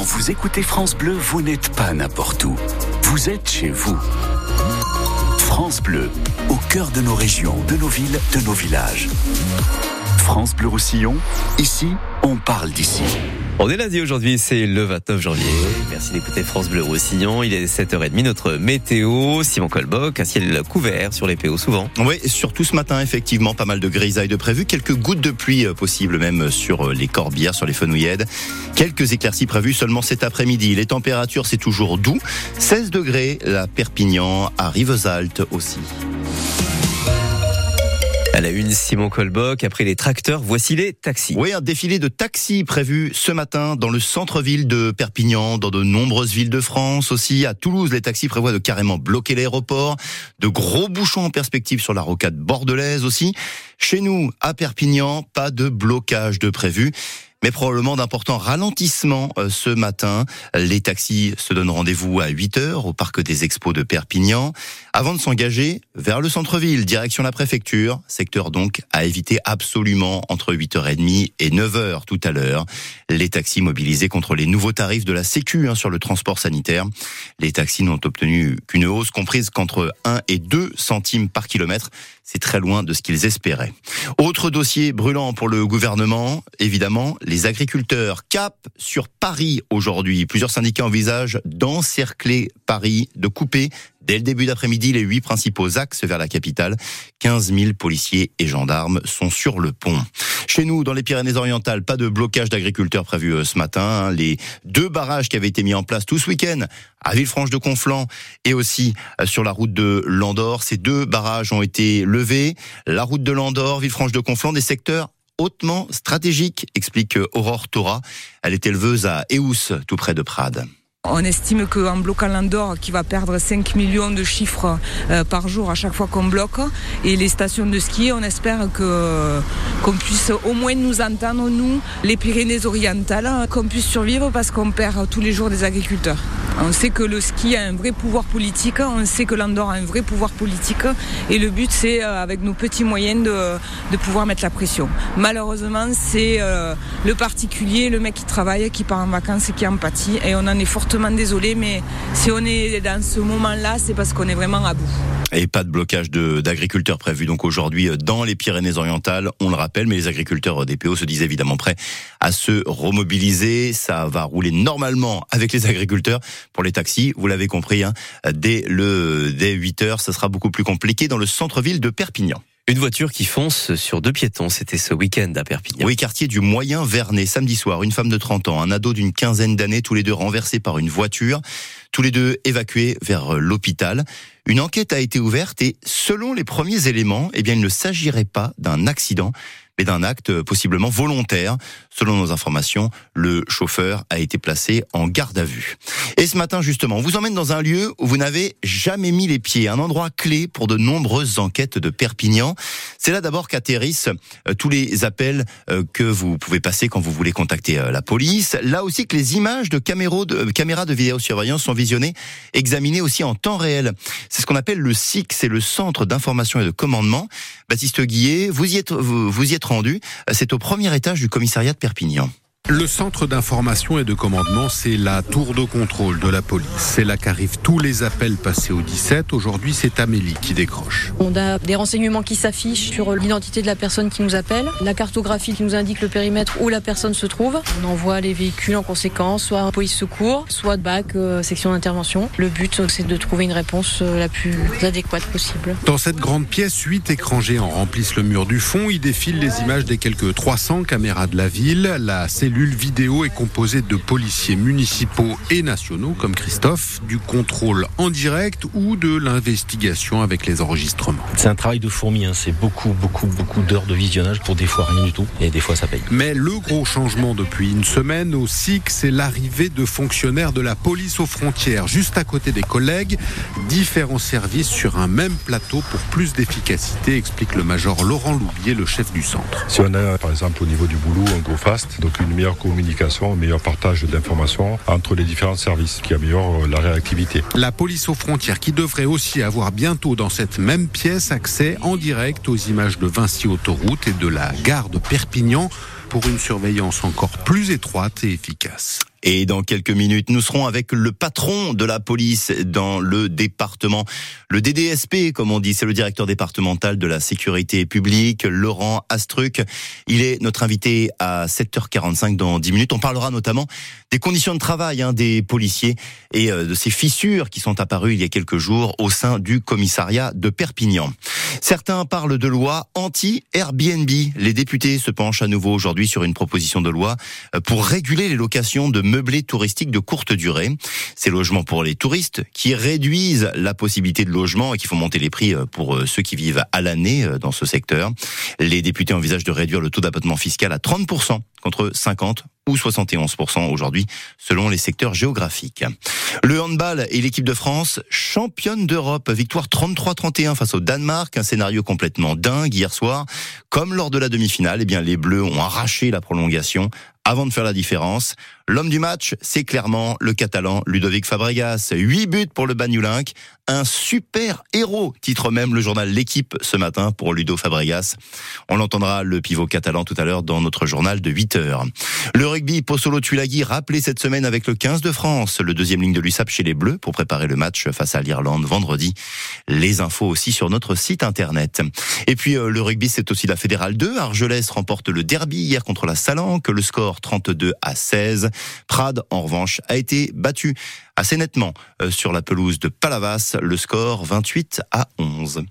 Quand vous écoutez France Bleu, vous n'êtes pas n'importe où. Vous êtes chez vous. France Bleu, au cœur de nos régions, de nos villes, de nos villages. France Bleu Roussillon, ici, on parle d'ici. On est lundi aujourd'hui, c'est le 29 janvier. Merci d'écouter France Bleu Roussillon. Il est 7h30, notre météo. Simon Colboc, un ciel couvert sur les PO souvent. Oui, surtout ce matin, effectivement, pas mal de grisailles de prévues. Quelques gouttes de pluie euh, possibles même sur euh, les corbières, sur les fenouillèdes. Quelques éclaircies prévues seulement cet après-midi. Les températures, c'est toujours doux. 16 degrés à Perpignan, à Rivesaltes aussi. À la une, Simon Colboc, après les tracteurs, voici les taxis. Oui, un défilé de taxis prévu ce matin dans le centre-ville de Perpignan, dans de nombreuses villes de France aussi. À Toulouse, les taxis prévoient de carrément bloquer l'aéroport. De gros bouchons en perspective sur la rocade bordelaise aussi. Chez nous, à Perpignan, pas de blocage de prévu mais probablement d'importants ralentissements euh, ce matin. Les taxis se donnent rendez-vous à 8 heures au parc des expos de Perpignan avant de s'engager vers le centre-ville, direction la préfecture, secteur donc à éviter absolument entre 8h30 et 9h tout à l'heure. Les taxis mobilisés contre les nouveaux tarifs de la Sécu hein, sur le transport sanitaire. Les taxis n'ont obtenu qu'une hausse comprise qu'entre 1 et 2 centimes par kilomètre. C'est très loin de ce qu'ils espéraient. Autre dossier brûlant pour le gouvernement, évidemment, les agriculteurs. Cap sur Paris aujourd'hui. Plusieurs syndicats envisagent d'encercler Paris, de couper Dès le début d'après-midi, les huit principaux axes vers la capitale. 15 000 policiers et gendarmes sont sur le pont. Chez nous, dans les Pyrénées-Orientales, pas de blocage d'agriculteurs prévu euh, ce matin. Hein. Les deux barrages qui avaient été mis en place tout ce week-end à Villefranche-de-Conflans et aussi euh, sur la route de Landor, ces deux barrages ont été levés. La route de Landor, Villefranche-de-Conflans, des secteurs hautement stratégiques, explique euh, Aurore Thora. Elle est éleveuse à Eous, tout près de Prades. On estime qu'en bloquant l'Andorre, qui va perdre 5 millions de chiffres euh, par jour à chaque fois qu'on bloque, et les stations de ski, on espère qu'on puisse au moins nous entendre, nous, les Pyrénées-Orientales, qu'on puisse survivre parce qu'on perd tous les jours des agriculteurs. On sait que le ski a un vrai pouvoir politique, on sait que l'Andorre a un vrai pouvoir politique, et le but c'est, euh, avec nos petits moyens, de, de pouvoir mettre la pression. Malheureusement, c'est euh, le particulier, le mec qui travaille, qui part en vacances et qui en pâtit, et on en est fort désolé, mais si on est dans ce moment-là, c'est parce qu'on est vraiment à bout. Et pas de blocage d'agriculteurs prévu donc aujourd'hui euh, dans les Pyrénées-Orientales, on le rappelle, mais les agriculteurs des PO se disent évidemment prêts à se remobiliser. Ça va rouler normalement avec les agriculteurs. Pour les taxis, vous l'avez compris, hein, dès le dès 8 heures, ça sera beaucoup plus compliqué dans le centre-ville de Perpignan. Une voiture qui fonce sur deux piétons, c'était ce week-end à Perpignan. Oui, quartier du Moyen Vernet, samedi soir, une femme de 30 ans, un ado d'une quinzaine d'années, tous les deux renversés par une voiture, tous les deux évacués vers l'hôpital. Une enquête a été ouverte et selon les premiers éléments, eh bien, il ne s'agirait pas d'un accident, mais d'un acte possiblement volontaire. Selon nos informations, le chauffeur a été placé en garde à vue. Et ce matin, justement, on vous emmène dans un lieu où vous n'avez jamais mis les pieds, un endroit clé pour de nombreuses enquêtes de Perpignan. C'est là d'abord qu'atterrissent euh, tous les appels euh, que vous pouvez passer quand vous voulez contacter euh, la police. Là aussi que les images de, caméras de, vidéosurveillance sont visionnées, examinées aussi en temps réel. C'est ce qu'on appelle le SIC, c'est le Centre d'information et de commandement. Baptiste Guillet, vous y êtes, vous y êtes rendu. C'est au premier étage du commissariat de Perpignan. Le centre d'information et de commandement, c'est la tour de contrôle de la police. C'est là qu'arrivent tous les appels passés au 17. Aujourd'hui, c'est Amélie qui décroche. On a des renseignements qui s'affichent sur l'identité de la personne qui nous appelle, la cartographie qui nous indique le périmètre où la personne se trouve. On envoie les véhicules en conséquence, soit police secours, soit BAC, euh, section d'intervention. Le but, c'est de trouver une réponse euh, la plus adéquate possible. Dans cette grande pièce, huit écrans géants remplissent le mur du fond. Il défilent les images des quelques 300 caméras de la ville. La cellule vidéo est composée de policiers municipaux et nationaux comme Christophe, du contrôle en direct ou de l'investigation avec les enregistrements. C'est un travail de fourmi, hein. c'est beaucoup, beaucoup, beaucoup d'heures de visionnage pour des fois rien du tout et des fois ça paye. Mais le gros changement depuis une semaine au SIC, c'est l'arrivée de fonctionnaires de la police aux frontières, juste à côté des collègues, différents services sur un même plateau pour plus d'efficacité, explique le major Laurent Loubier, le chef du centre. Si on a par exemple au niveau du boulot un go fast, donc une meilleure communication, un meilleur partage d'informations entre les différents services qui améliorent la réactivité. La police aux frontières qui devrait aussi avoir bientôt dans cette même pièce accès en direct aux images de Vinci Autoroute et de la gare de Perpignan pour une surveillance encore plus étroite et efficace. Et dans quelques minutes, nous serons avec le patron de la police dans le département, le DDSP, comme on dit, c'est le directeur départemental de la sécurité publique, Laurent Astruc. Il est notre invité à 7h45 dans 10 minutes. On parlera notamment des conditions de travail hein, des policiers et euh, de ces fissures qui sont apparues il y a quelques jours au sein du commissariat de Perpignan. Certains parlent de loi anti-Airbnb. Les députés se penchent à nouveau aujourd'hui sur une proposition de loi euh, pour réguler les locations de meublés touristiques de courte durée. Ces logements pour les touristes qui réduisent la possibilité de logement et qui font monter les prix euh, pour euh, ceux qui vivent à l'année dans ce secteur. Les députés envisagent de réduire le taux d'abattement fiscal à 30% contre 50 ou 71% aujourd'hui selon les secteurs géographiques. Le handball et l'équipe de France championne d'Europe, victoire 33-31 face au Danemark, un scénario complètement dingue hier soir. Comme lors de la demi-finale, eh bien les Bleus ont arraché la prolongation avant de faire la différence. L'homme du match, c'est clairement le Catalan Ludovic Fabregas. 8 buts pour le Bagnolinck. Un super héros, titre même le journal L'équipe ce matin pour Ludo Fabregas. On l'entendra, le pivot catalan, tout à l'heure dans notre journal de 8 heures. Le rugby, Possolo Tulagi, rappelé cette semaine avec le 15 de France, le deuxième ligne de l'USAP chez les Bleus pour préparer le match face à l'Irlande vendredi. Les infos aussi sur notre site internet. Et puis euh, le rugby, c'est aussi la Fédérale 2. Argelès remporte le derby hier contre la Salanque. Le score 32 à 16. Prades, en revanche, a été battu assez nettement euh, sur la pelouse de Palavas, le score 28 à 11.